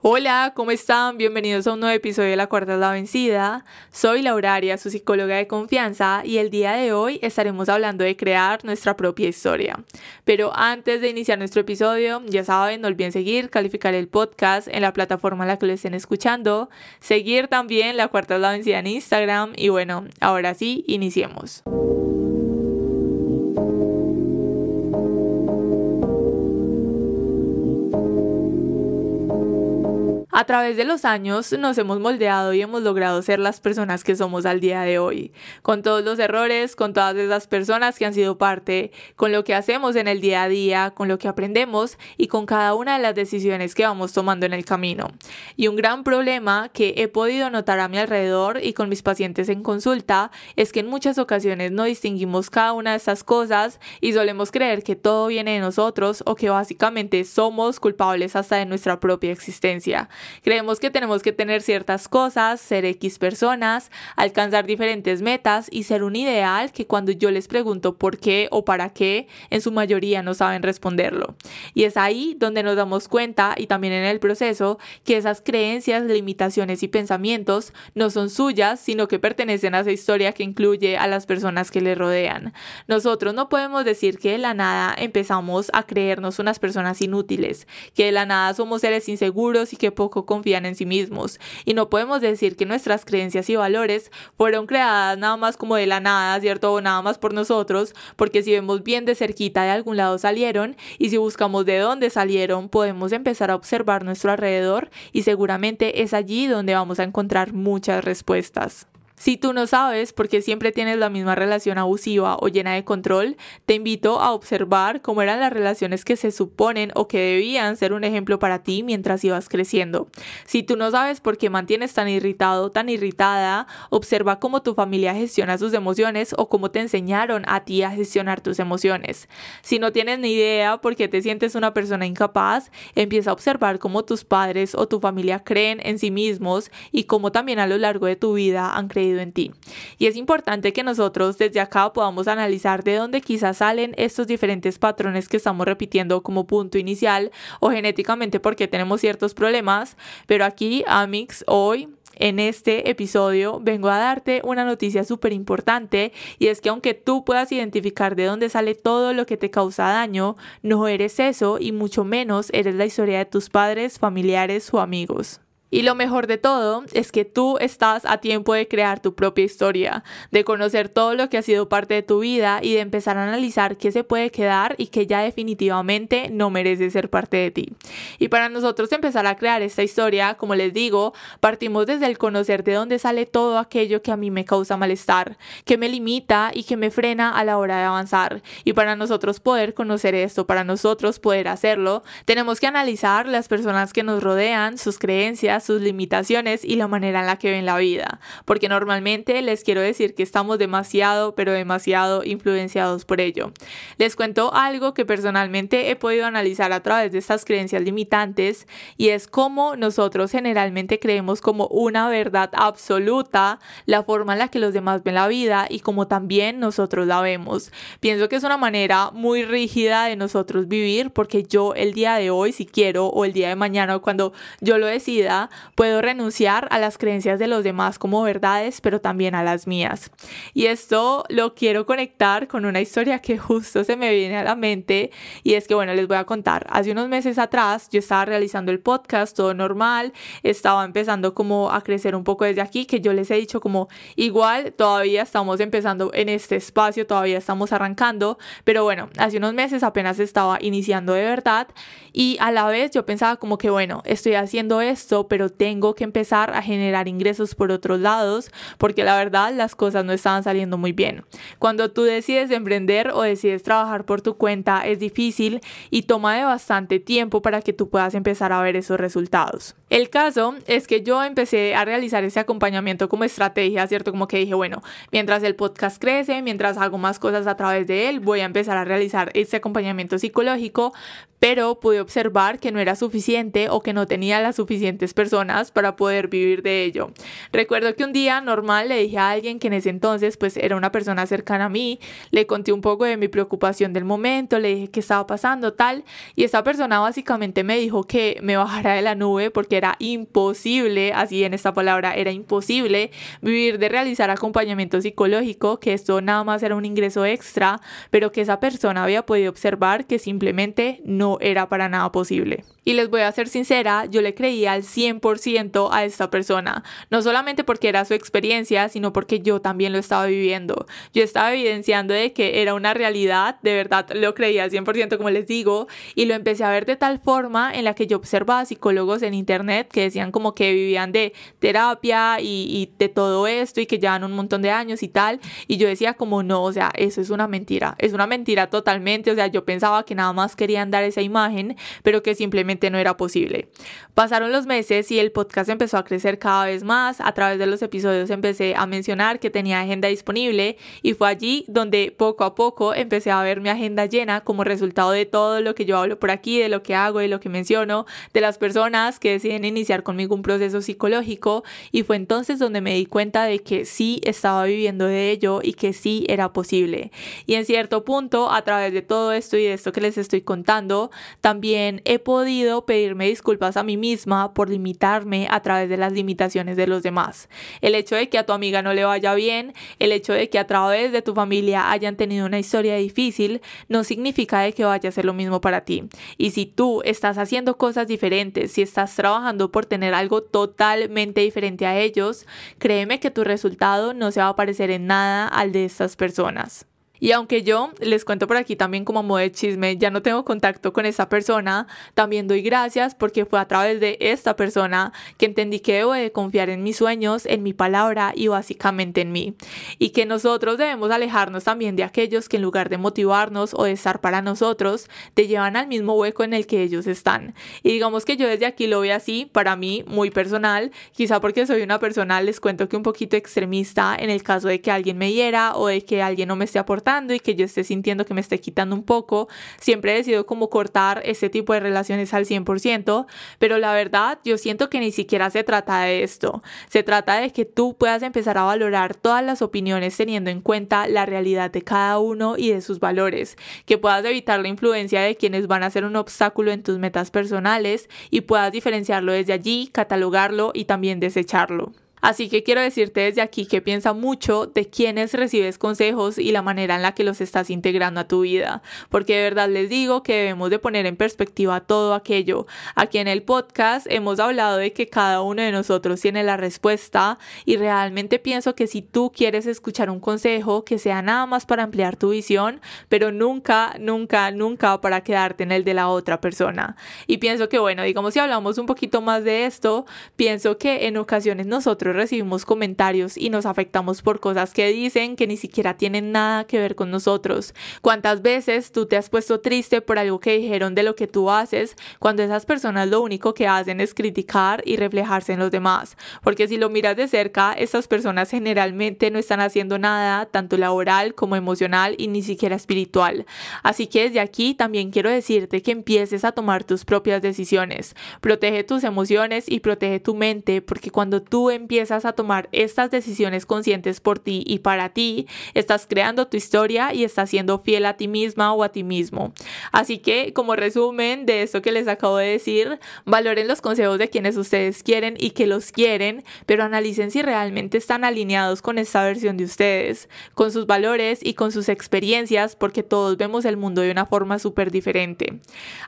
Hola, ¿cómo están? Bienvenidos a un nuevo episodio de La Cuarta es la Vencida. Soy Lauraria, su psicóloga de confianza, y el día de hoy estaremos hablando de crear nuestra propia historia. Pero antes de iniciar nuestro episodio, ya saben, no olviden seguir, calificar el podcast en la plataforma en la que lo estén escuchando, seguir también La Cuarta es la Vencida en Instagram, y bueno, ahora sí, iniciemos. A través de los años nos hemos moldeado y hemos logrado ser las personas que somos al día de hoy, con todos los errores, con todas esas personas que han sido parte, con lo que hacemos en el día a día, con lo que aprendemos y con cada una de las decisiones que vamos tomando en el camino. Y un gran problema que he podido notar a mi alrededor y con mis pacientes en consulta es que en muchas ocasiones no distinguimos cada una de estas cosas y solemos creer que todo viene de nosotros o que básicamente somos culpables hasta de nuestra propia existencia. Creemos que tenemos que tener ciertas cosas, ser X personas, alcanzar diferentes metas y ser un ideal que cuando yo les pregunto por qué o para qué, en su mayoría no saben responderlo. Y es ahí donde nos damos cuenta y también en el proceso que esas creencias, limitaciones y pensamientos no son suyas, sino que pertenecen a esa historia que incluye a las personas que le rodean. Nosotros no podemos decir que de la nada empezamos a creernos unas personas inútiles, que de la nada somos seres inseguros y que poco confían en sí mismos. Y no podemos decir que nuestras creencias y valores fueron creadas nada más como de la nada, ¿cierto? O nada más por nosotros, porque si vemos bien de cerquita de algún lado salieron y si buscamos de dónde salieron, podemos empezar a observar nuestro alrededor y seguramente es allí donde vamos a encontrar muchas respuestas. Si tú no sabes por qué siempre tienes la misma relación abusiva o llena de control, te invito a observar cómo eran las relaciones que se suponen o que debían ser un ejemplo para ti mientras ibas creciendo. Si tú no sabes por qué mantienes tan irritado, tan irritada, observa cómo tu familia gestiona sus emociones o cómo te enseñaron a ti a gestionar tus emociones. Si no tienes ni idea por qué te sientes una persona incapaz, empieza a observar cómo tus padres o tu familia creen en sí mismos y cómo también a lo largo de tu vida han creído en ti. Y es importante que nosotros desde acá podamos analizar de dónde quizás salen estos diferentes patrones que estamos repitiendo como punto inicial o genéticamente porque tenemos ciertos problemas, pero aquí Amix hoy en este episodio vengo a darte una noticia súper importante y es que aunque tú puedas identificar de dónde sale todo lo que te causa daño, no eres eso y mucho menos eres la historia de tus padres, familiares o amigos. Y lo mejor de todo es que tú estás a tiempo de crear tu propia historia, de conocer todo lo que ha sido parte de tu vida y de empezar a analizar qué se puede quedar y que ya definitivamente no merece ser parte de ti. Y para nosotros empezar a crear esta historia, como les digo, partimos desde el conocer de dónde sale todo aquello que a mí me causa malestar, que me limita y que me frena a la hora de avanzar. Y para nosotros poder conocer esto, para nosotros poder hacerlo, tenemos que analizar las personas que nos rodean, sus creencias, sus limitaciones y la manera en la que ven la vida, porque normalmente les quiero decir que estamos demasiado, pero demasiado influenciados por ello. Les cuento algo que personalmente he podido analizar a través de estas creencias limitantes y es cómo nosotros generalmente creemos como una verdad absoluta la forma en la que los demás ven la vida y como también nosotros la vemos. Pienso que es una manera muy rígida de nosotros vivir porque yo el día de hoy, si quiero, o el día de mañana, o cuando yo lo decida, puedo renunciar a las creencias de los demás como verdades, pero también a las mías. Y esto lo quiero conectar con una historia que justo se me viene a la mente y es que, bueno, les voy a contar. Hace unos meses atrás yo estaba realizando el podcast, todo normal, estaba empezando como a crecer un poco desde aquí, que yo les he dicho como igual todavía estamos empezando en este espacio, todavía estamos arrancando, pero bueno, hace unos meses apenas estaba iniciando de verdad y a la vez yo pensaba como que bueno, estoy haciendo esto, pero tengo que empezar a generar ingresos por otros lados porque la verdad las cosas no estaban saliendo muy bien. Cuando tú decides emprender o decides trabajar por tu cuenta es difícil y toma de bastante tiempo para que tú puedas empezar a ver esos resultados. El caso es que yo empecé a realizar ese acompañamiento como estrategia, ¿cierto? Como que dije, bueno, mientras el podcast crece, mientras hago más cosas a través de él, voy a empezar a realizar este acompañamiento psicológico, pero pude observar que no era suficiente o que no tenía las suficientes personas para poder vivir de ello. Recuerdo que un día normal le dije a alguien que en ese entonces pues era una persona cercana a mí, le conté un poco de mi preocupación del momento, le dije qué estaba pasando tal y esa persona básicamente me dijo que me bajara de la nube porque era imposible, así en esta palabra, era imposible vivir de realizar acompañamiento psicológico, que esto nada más era un ingreso extra, pero que esa persona había podido observar que simplemente no era para nada posible. Y les voy a ser sincera, yo le creía al 100% a esta persona, no solamente porque era su experiencia, sino porque yo también lo estaba viviendo. Yo estaba evidenciando de que era una realidad, de verdad lo creía al 100% como les digo, y lo empecé a ver de tal forma en la que yo observaba psicólogos en internet que decían como que vivían de terapia y, y de todo esto y que llevan un montón de años y tal, y yo decía como no, o sea, eso es una mentira, es una mentira totalmente, o sea, yo pensaba que nada más querían dar esa imagen, pero que simplemente no era posible. Pasaron los meses y el podcast empezó a crecer cada vez más. A través de los episodios empecé a mencionar que tenía agenda disponible y fue allí donde poco a poco empecé a ver mi agenda llena como resultado de todo lo que yo hablo por aquí, de lo que hago, de lo que menciono, de las personas que deciden iniciar conmigo un proceso psicológico y fue entonces donde me di cuenta de que sí estaba viviendo de ello y que sí era posible. Y en cierto punto, a través de todo esto y de esto que les estoy contando, también he podido pedirme disculpas a mí misma por limitarme a través de las limitaciones de los demás. El hecho de que a tu amiga no le vaya bien, el hecho de que a través de tu familia hayan tenido una historia difícil, no significa de que vaya a ser lo mismo para ti. Y si tú estás haciendo cosas diferentes, si estás trabajando por tener algo totalmente diferente a ellos, créeme que tu resultado no se va a parecer en nada al de estas personas. Y aunque yo les cuento por aquí también como modo de chisme, ya no tengo contacto con esa persona, también doy gracias porque fue a través de esta persona que entendí que debo de confiar en mis sueños, en mi palabra y básicamente en mí. Y que nosotros debemos alejarnos también de aquellos que en lugar de motivarnos o de estar para nosotros, te llevan al mismo hueco en el que ellos están. Y digamos que yo desde aquí lo veo así, para mí muy personal, quizá porque soy una persona, les cuento que un poquito extremista en el caso de que alguien me hiera o de que alguien no me esté aportando y que yo esté sintiendo que me esté quitando un poco, siempre he decidido como cortar ese tipo de relaciones al 100%, pero la verdad yo siento que ni siquiera se trata de esto, se trata de que tú puedas empezar a valorar todas las opiniones teniendo en cuenta la realidad de cada uno y de sus valores, que puedas evitar la influencia de quienes van a ser un obstáculo en tus metas personales y puedas diferenciarlo desde allí, catalogarlo y también desecharlo. Así que quiero decirte desde aquí que piensa mucho de quiénes recibes consejos y la manera en la que los estás integrando a tu vida, porque de verdad les digo que debemos de poner en perspectiva todo aquello. Aquí en el podcast hemos hablado de que cada uno de nosotros tiene la respuesta y realmente pienso que si tú quieres escuchar un consejo que sea nada más para ampliar tu visión, pero nunca, nunca, nunca para quedarte en el de la otra persona. Y pienso que bueno, digamos si hablamos un poquito más de esto, pienso que en ocasiones nosotros nosotros recibimos comentarios y nos afectamos por cosas que dicen que ni siquiera tienen nada que ver con nosotros. ¿Cuántas veces tú te has puesto triste por algo que dijeron de lo que tú haces cuando esas personas lo único que hacen es criticar y reflejarse en los demás? Porque si lo miras de cerca, estas personas generalmente no están haciendo nada, tanto laboral como emocional y ni siquiera espiritual. Así que desde aquí también quiero decirte que empieces a tomar tus propias decisiones. Protege tus emociones y protege tu mente porque cuando tú empiezas a tomar estas decisiones conscientes por ti y para ti, estás creando tu historia y estás siendo fiel a ti misma o a ti mismo. Así que como resumen de esto que les acabo de decir, valoren los consejos de quienes ustedes quieren y que los quieren, pero analicen si realmente están alineados con esta versión de ustedes, con sus valores y con sus experiencias, porque todos vemos el mundo de una forma súper diferente.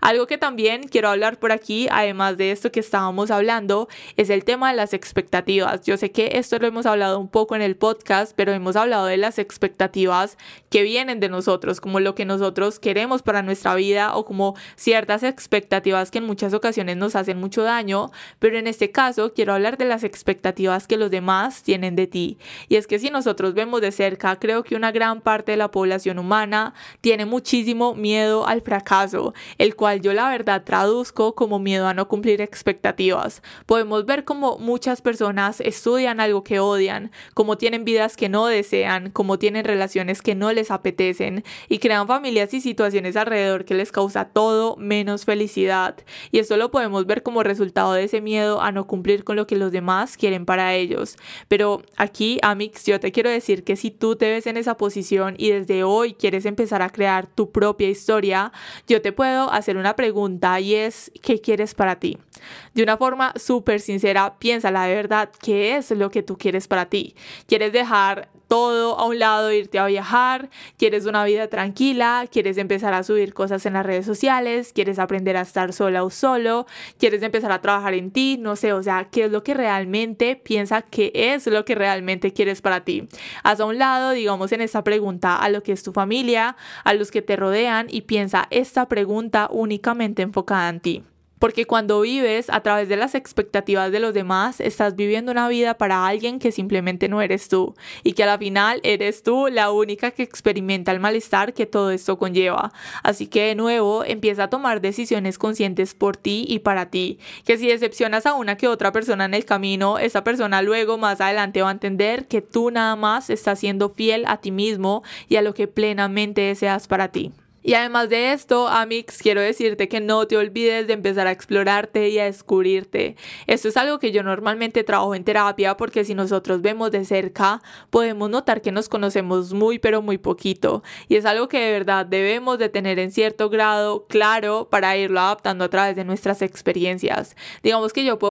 Algo que también quiero hablar por aquí, además de esto que estábamos hablando, es el tema de las expectativas. Yo sé que esto lo hemos hablado un poco en el podcast, pero hemos hablado de las expectativas que vienen de nosotros, como lo que nosotros queremos para nuestra vida o como ciertas expectativas que en muchas ocasiones nos hacen mucho daño, pero en este caso quiero hablar de las expectativas que los demás tienen de ti. Y es que si nosotros vemos de cerca, creo que una gran parte de la población humana tiene muchísimo miedo al fracaso, el cual yo la verdad traduzco como miedo a no cumplir expectativas. Podemos ver como muchas personas estudian algo que odian, como tienen vidas que no desean, como tienen relaciones que no les apetecen y crean familias y situaciones alrededor que les causa todo menos felicidad. Y esto lo podemos ver como resultado de ese miedo a no cumplir con lo que los demás quieren para ellos. Pero aquí, Amix, yo te quiero decir que si tú te ves en esa posición y desde hoy quieres empezar a crear tu propia historia, yo te puedo hacer una pregunta y es, ¿qué quieres para ti? De una forma súper sincera, piénsala de verdad, ¿qué es lo que tú quieres para ti? ¿Quieres dejar todo a un lado, irte a viajar, quieres una vida tranquila, quieres empezar a subir cosas en las redes sociales, quieres aprender a estar sola o solo, quieres empezar a trabajar en ti, no sé, o sea, qué es lo que realmente piensa que es lo que realmente quieres para ti. Haz a un lado, digamos, en esta pregunta a lo que es tu familia, a los que te rodean y piensa esta pregunta únicamente enfocada en ti. Porque cuando vives a través de las expectativas de los demás, estás viviendo una vida para alguien que simplemente no eres tú y que a la final eres tú la única que experimenta el malestar que todo esto conlleva. Así que de nuevo empieza a tomar decisiones conscientes por ti y para ti. Que si decepcionas a una que otra persona en el camino, esa persona luego más adelante va a entender que tú nada más estás siendo fiel a ti mismo y a lo que plenamente deseas para ti. Y además de esto, Amix, quiero decirte que no te olvides de empezar a explorarte y a descubrirte. Esto es algo que yo normalmente trabajo en terapia porque si nosotros vemos de cerca, podemos notar que nos conocemos muy pero muy poquito. Y es algo que de verdad debemos de tener en cierto grado claro para irlo adaptando a través de nuestras experiencias. Digamos que yo puedo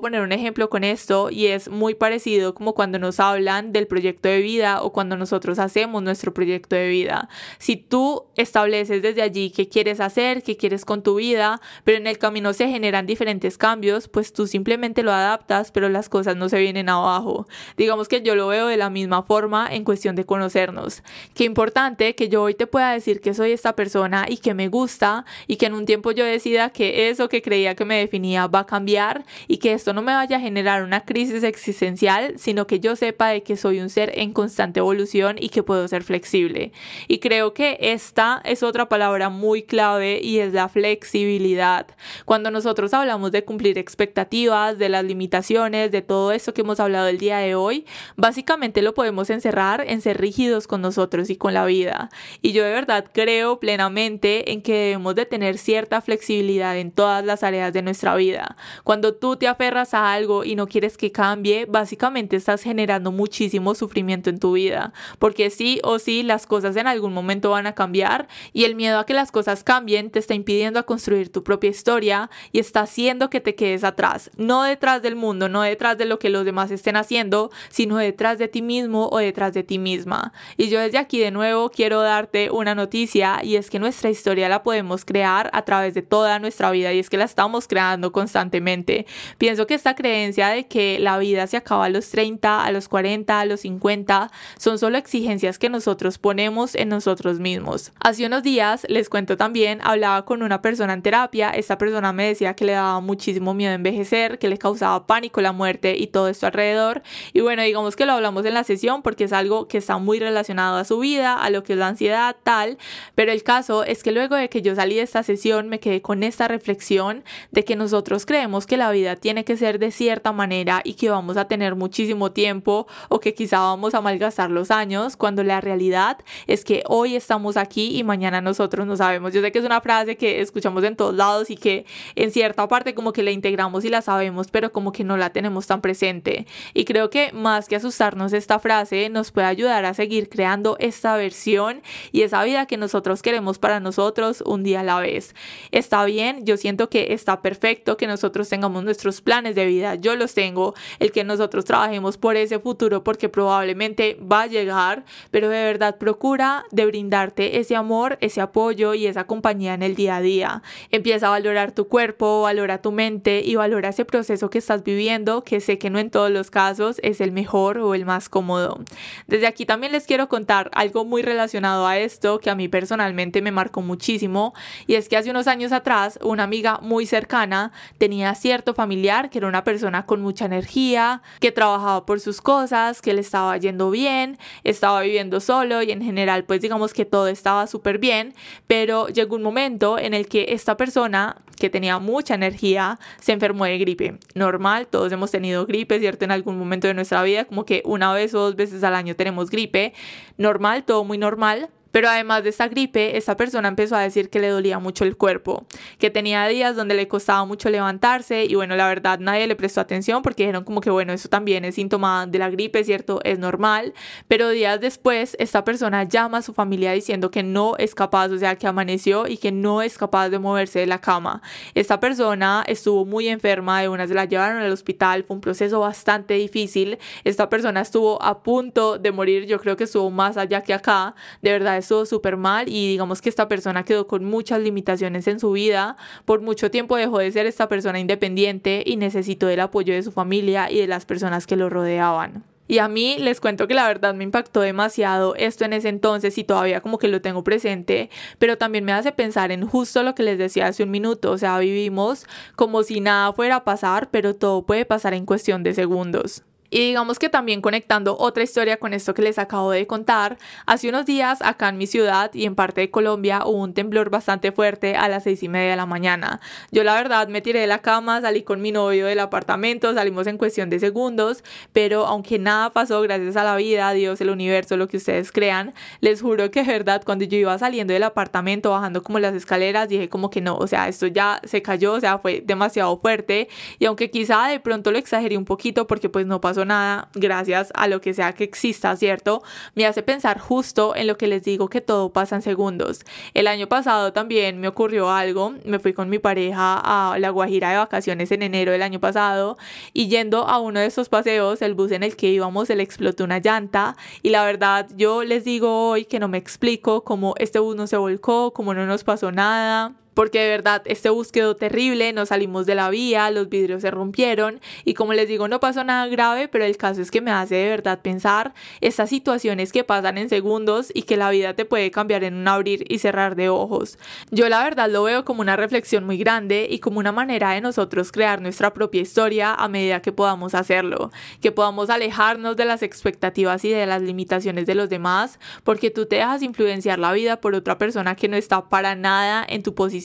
Poner un ejemplo con esto y es muy parecido como cuando nos hablan del proyecto de vida o cuando nosotros hacemos nuestro proyecto de vida. Si tú estableces desde allí qué quieres hacer, qué quieres con tu vida, pero en el camino se generan diferentes cambios, pues tú simplemente lo adaptas, pero las cosas no se vienen abajo. Digamos que yo lo veo de la misma forma en cuestión de conocernos. Qué importante que yo hoy te pueda decir que soy esta persona y que me gusta y que en un tiempo yo decida que eso que creía que me definía va a cambiar y que esto no me vaya a generar una crisis existencial, sino que yo sepa de que soy un ser en constante evolución y que puedo ser flexible. Y creo que esta es otra palabra muy clave y es la flexibilidad. Cuando nosotros hablamos de cumplir expectativas, de las limitaciones, de todo esto que hemos hablado el día de hoy, básicamente lo podemos encerrar en ser rígidos con nosotros y con la vida. Y yo de verdad creo plenamente en que debemos de tener cierta flexibilidad en todas las áreas de nuestra vida. Cuando tú te aferras a algo y no quieres que cambie, básicamente estás generando muchísimo sufrimiento en tu vida, porque sí o sí las cosas en algún momento van a cambiar y el miedo a que las cosas cambien te está impidiendo a construir tu propia historia y está haciendo que te quedes atrás, no detrás del mundo, no detrás de lo que los demás estén haciendo, sino detrás de ti mismo o detrás de ti misma. Y yo desde aquí de nuevo quiero darte una noticia y es que nuestra historia la podemos crear a través de toda nuestra vida y es que la estamos creando constantemente. Pienso que esta creencia de que la vida se acaba a los 30, a los 40, a los 50 son solo exigencias que nosotros ponemos en nosotros mismos. Hace unos días, les cuento también, hablaba con una persona en terapia, esta persona me decía que le daba muchísimo miedo envejecer, que le causaba pánico la muerte y todo esto alrededor. Y bueno, digamos que lo hablamos en la sesión porque es algo que está muy relacionado a su vida, a lo que es la ansiedad, tal. Pero el caso es que luego de que yo salí de esta sesión me quedé con esta reflexión de que nosotros creemos que la vida tiene que ser de cierta manera y que vamos a tener muchísimo tiempo o que quizá vamos a malgastar los años, cuando la realidad es que hoy estamos aquí y mañana nosotros no sabemos. Yo sé que es una frase que escuchamos en todos lados y que en cierta parte como que la integramos y la sabemos, pero como que no la tenemos tan presente. Y creo que más que asustarnos esta frase, nos puede ayudar a seguir creando esta versión y esa vida que nosotros queremos para nosotros un día a la vez. Está bien, yo siento que está perfecto que nosotros tengamos nuestros planes de vida, yo los tengo, el que nosotros trabajemos por ese futuro porque probablemente va a llegar, pero de verdad procura de brindarte ese amor, ese apoyo y esa compañía en el día a día. Empieza a valorar tu cuerpo, valora tu mente y valora ese proceso que estás viviendo, que sé que no en todos los casos es el mejor o el más cómodo. Desde aquí también les quiero contar algo muy relacionado a esto que a mí personalmente me marcó muchísimo y es que hace unos años atrás una amiga muy cercana tenía cierto familiar que era una persona con mucha energía, que trabajaba por sus cosas, que le estaba yendo bien, estaba viviendo solo y en general pues digamos que todo estaba súper bien, pero llegó un momento en el que esta persona que tenía mucha energía se enfermó de gripe. Normal, todos hemos tenido gripe, ¿cierto? En algún momento de nuestra vida, como que una vez o dos veces al año tenemos gripe. Normal, todo muy normal. Pero además de esta gripe, esta persona empezó a decir que le dolía mucho el cuerpo, que tenía días donde le costaba mucho levantarse y bueno, la verdad nadie le prestó atención porque dijeron como que bueno, eso también es síntoma de la gripe, ¿cierto? Es normal, pero días después esta persona llama a su familia diciendo que no es capaz, o sea, que amaneció y que no es capaz de moverse de la cama. Esta persona estuvo muy enferma, de una se la llevaron al hospital, fue un proceso bastante difícil. Esta persona estuvo a punto de morir, yo creo que estuvo más allá que acá, de verdad súper mal y digamos que esta persona quedó con muchas limitaciones en su vida. Por mucho tiempo dejó de ser esta persona independiente y necesitó el apoyo de su familia y de las personas que lo rodeaban. Y a mí les cuento que la verdad me impactó demasiado esto en ese entonces y todavía como que lo tengo presente, pero también me hace pensar en justo lo que les decía hace un minuto, o sea, vivimos como si nada fuera a pasar, pero todo puede pasar en cuestión de segundos. Y digamos que también conectando otra historia con esto que les acabo de contar, hace unos días acá en mi ciudad y en parte de Colombia hubo un temblor bastante fuerte a las seis y media de la mañana. Yo la verdad me tiré de la cama, salí con mi novio del apartamento, salimos en cuestión de segundos, pero aunque nada pasó gracias a la vida, Dios, el universo, lo que ustedes crean, les juro que verdad, cuando yo iba saliendo del apartamento, bajando como las escaleras, dije como que no, o sea, esto ya se cayó, o sea, fue demasiado fuerte y aunque quizá de pronto lo exageré un poquito porque pues no pasó nada gracias a lo que sea que exista, ¿cierto? Me hace pensar justo en lo que les digo que todo pasa en segundos. El año pasado también me ocurrió algo, me fui con mi pareja a La Guajira de vacaciones en enero del año pasado y yendo a uno de esos paseos, el bus en el que íbamos, se le explotó una llanta y la verdad yo les digo hoy que no me explico cómo este bus no se volcó, cómo no nos pasó nada porque de verdad este bus quedó terrible, nos salimos de la vía, los vidrios se rompieron y como les digo no pasó nada grave, pero el caso es que me hace de verdad pensar estas situaciones que pasan en segundos y que la vida te puede cambiar en un abrir y cerrar de ojos. Yo la verdad lo veo como una reflexión muy grande y como una manera de nosotros crear nuestra propia historia a medida que podamos hacerlo, que podamos alejarnos de las expectativas y de las limitaciones de los demás, porque tú te dejas influenciar la vida por otra persona que no está para nada en tu posición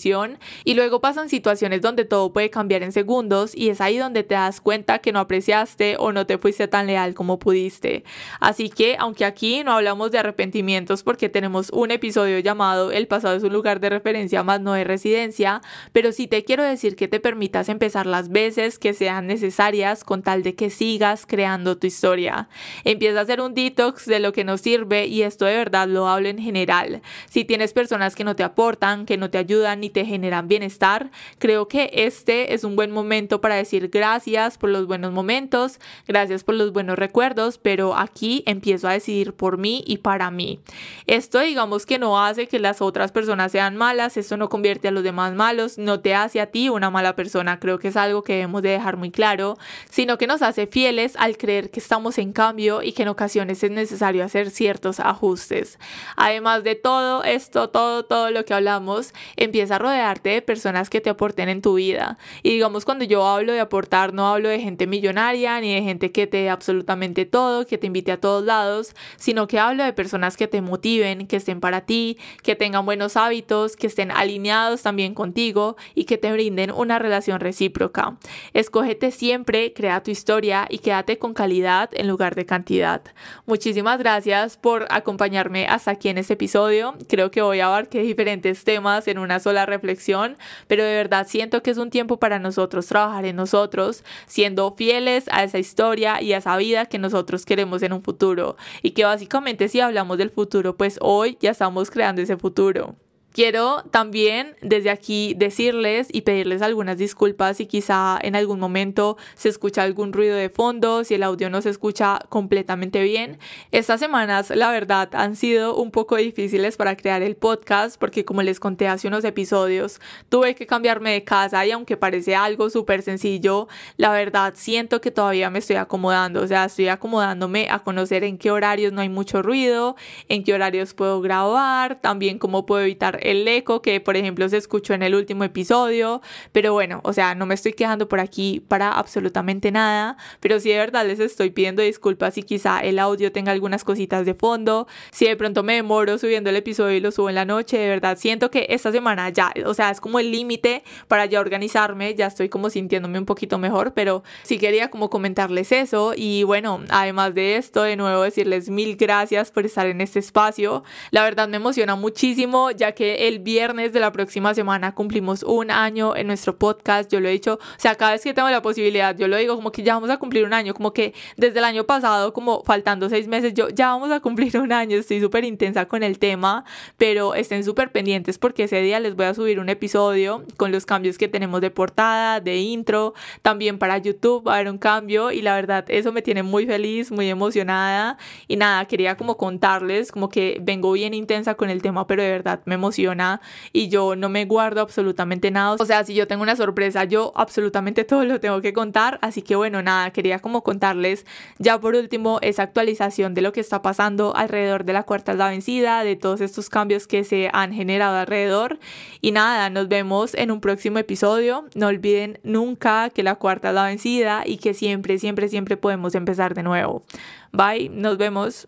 y luego pasan situaciones donde todo puede cambiar en segundos y es ahí donde te das cuenta que no apreciaste o no te fuiste tan leal como pudiste. Así que, aunque aquí no hablamos de arrepentimientos porque tenemos un episodio llamado El pasado es un lugar de referencia más no de residencia, pero sí te quiero decir que te permitas empezar las veces que sean necesarias con tal de que sigas creando tu historia. Empieza a hacer un detox de lo que nos sirve y esto de verdad lo hablo en general. Si tienes personas que no te aportan, que no te ayudan ni te generan bienestar, creo que este es un buen momento para decir gracias por los buenos momentos, gracias por los buenos recuerdos, pero aquí empiezo a decidir por mí y para mí. Esto digamos que no hace que las otras personas sean malas, esto no convierte a los demás malos, no te hace a ti una mala persona, creo que es algo que debemos de dejar muy claro, sino que nos hace fieles al creer que estamos en cambio y que en ocasiones es necesario hacer ciertos ajustes. Además de todo esto, todo, todo lo que hablamos, empieza a rodearte de personas que te aporten en tu vida. Y digamos, cuando yo hablo de aportar, no hablo de gente millonaria ni de gente que te dé absolutamente todo, que te invite a todos lados, sino que hablo de personas que te motiven, que estén para ti, que tengan buenos hábitos, que estén alineados también contigo y que te brinden una relación recíproca. Escógete siempre, crea tu historia y quédate con calidad en lugar de cantidad. Muchísimas gracias por acompañarme hasta aquí en este episodio. Creo que voy a abarcar diferentes temas en una sola reflexión, pero de verdad siento que es un tiempo para nosotros trabajar en nosotros, siendo fieles a esa historia y a esa vida que nosotros queremos en un futuro. Y que básicamente si hablamos del futuro, pues hoy ya estamos creando ese futuro. Quiero también desde aquí decirles y pedirles algunas disculpas si quizá en algún momento se escucha algún ruido de fondo, si el audio no se escucha completamente bien. Estas semanas, la verdad, han sido un poco difíciles para crear el podcast porque como les conté hace unos episodios, tuve que cambiarme de casa y aunque parece algo súper sencillo, la verdad siento que todavía me estoy acomodando, o sea, estoy acomodándome a conocer en qué horarios no hay mucho ruido, en qué horarios puedo grabar, también cómo puedo evitar el eco que por ejemplo se escuchó en el último episodio, pero bueno, o sea, no me estoy quejando por aquí para absolutamente nada, pero sí de verdad les estoy pidiendo disculpas si quizá el audio tenga algunas cositas de fondo, si de pronto me demoro subiendo el episodio y lo subo en la noche, de verdad siento que esta semana ya, o sea, es como el límite para ya organizarme, ya estoy como sintiéndome un poquito mejor, pero sí quería como comentarles eso y bueno, además de esto, de nuevo decirles mil gracias por estar en este espacio, la verdad me emociona muchísimo ya que el viernes de la próxima semana cumplimos un año en nuestro podcast. Yo lo he dicho, o sea, cada vez que tengo la posibilidad, yo lo digo como que ya vamos a cumplir un año, como que desde el año pasado, como faltando seis meses, yo ya vamos a cumplir un año. Estoy súper intensa con el tema, pero estén súper pendientes porque ese día les voy a subir un episodio con los cambios que tenemos de portada, de intro, también para YouTube va a haber un cambio y la verdad eso me tiene muy feliz, muy emocionada y nada, quería como contarles como que vengo bien intensa con el tema, pero de verdad me emociona y yo no me guardo absolutamente nada. O sea, si yo tengo una sorpresa, yo absolutamente todo lo tengo que contar. Así que bueno, nada, quería como contarles ya por último esa actualización de lo que está pasando alrededor de la cuarta la vencida, de todos estos cambios que se han generado alrededor. Y nada, nos vemos en un próximo episodio. No olviden nunca que la cuarta la vencida y que siempre, siempre, siempre podemos empezar de nuevo. Bye, nos vemos.